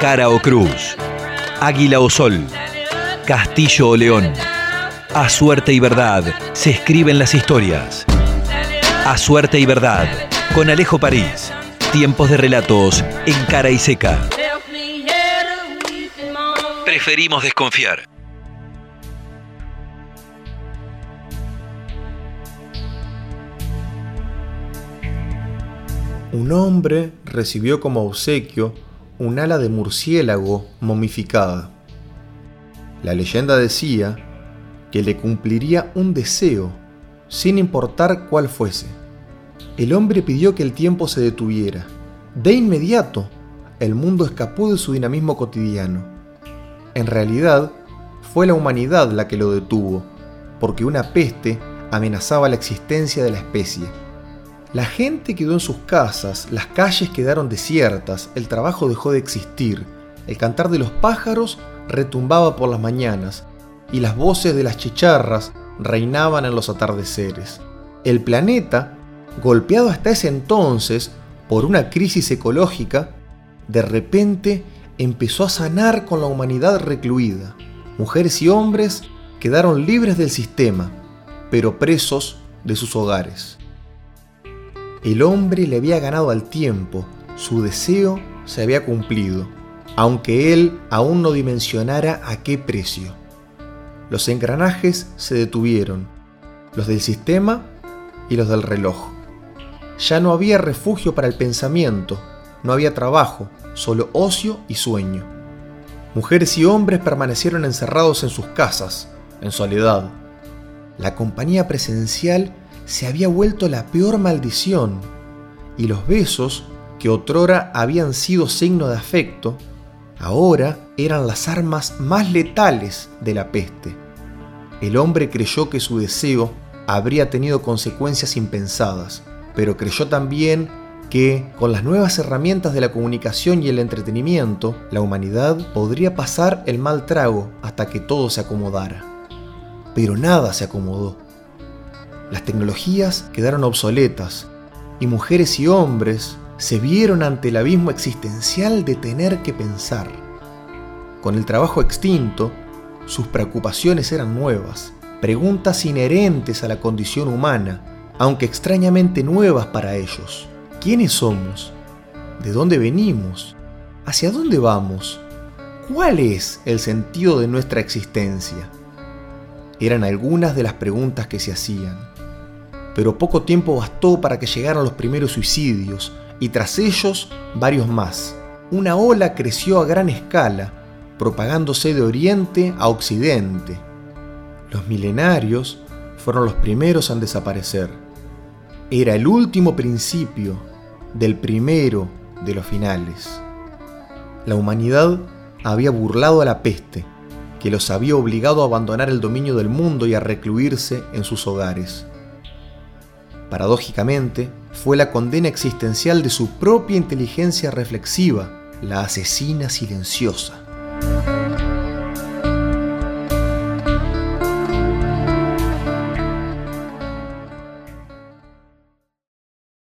cara o cruz, águila o sol, castillo o león. A suerte y verdad se escriben las historias. A suerte y verdad, con Alejo París. Tiempos de relatos en cara y seca. Preferimos desconfiar. Un hombre recibió como obsequio un ala de murciélago momificada. La leyenda decía que le cumpliría un deseo, sin importar cuál fuese. El hombre pidió que el tiempo se detuviera. De inmediato, el mundo escapó de su dinamismo cotidiano. En realidad, fue la humanidad la que lo detuvo, porque una peste amenazaba la existencia de la especie. La gente quedó en sus casas, las calles quedaron desiertas, el trabajo dejó de existir, el cantar de los pájaros retumbaba por las mañanas y las voces de las chicharras reinaban en los atardeceres. El planeta, golpeado hasta ese entonces por una crisis ecológica, de repente empezó a sanar con la humanidad recluida. Mujeres y hombres quedaron libres del sistema, pero presos de sus hogares. El hombre le había ganado al tiempo, su deseo se había cumplido, aunque él aún no dimensionara a qué precio. Los engranajes se detuvieron, los del sistema y los del reloj. Ya no había refugio para el pensamiento, no había trabajo, solo ocio y sueño. Mujeres y hombres permanecieron encerrados en sus casas, en soledad. La compañía presencial se había vuelto la peor maldición, y los besos, que otrora habían sido signo de afecto, ahora eran las armas más letales de la peste. El hombre creyó que su deseo habría tenido consecuencias impensadas, pero creyó también que, con las nuevas herramientas de la comunicación y el entretenimiento, la humanidad podría pasar el mal trago hasta que todo se acomodara. Pero nada se acomodó. Las tecnologías quedaron obsoletas y mujeres y hombres se vieron ante el abismo existencial de tener que pensar. Con el trabajo extinto, sus preocupaciones eran nuevas, preguntas inherentes a la condición humana, aunque extrañamente nuevas para ellos. ¿Quiénes somos? ¿De dónde venimos? ¿Hacia dónde vamos? ¿Cuál es el sentido de nuestra existencia? Eran algunas de las preguntas que se hacían pero poco tiempo bastó para que llegaran los primeros suicidios y tras ellos varios más. Una ola creció a gran escala, propagándose de oriente a occidente. Los milenarios fueron los primeros en desaparecer. Era el último principio del primero de los finales. La humanidad había burlado a la peste, que los había obligado a abandonar el dominio del mundo y a recluirse en sus hogares. Paradójicamente, fue la condena existencial de su propia inteligencia reflexiva, la asesina silenciosa.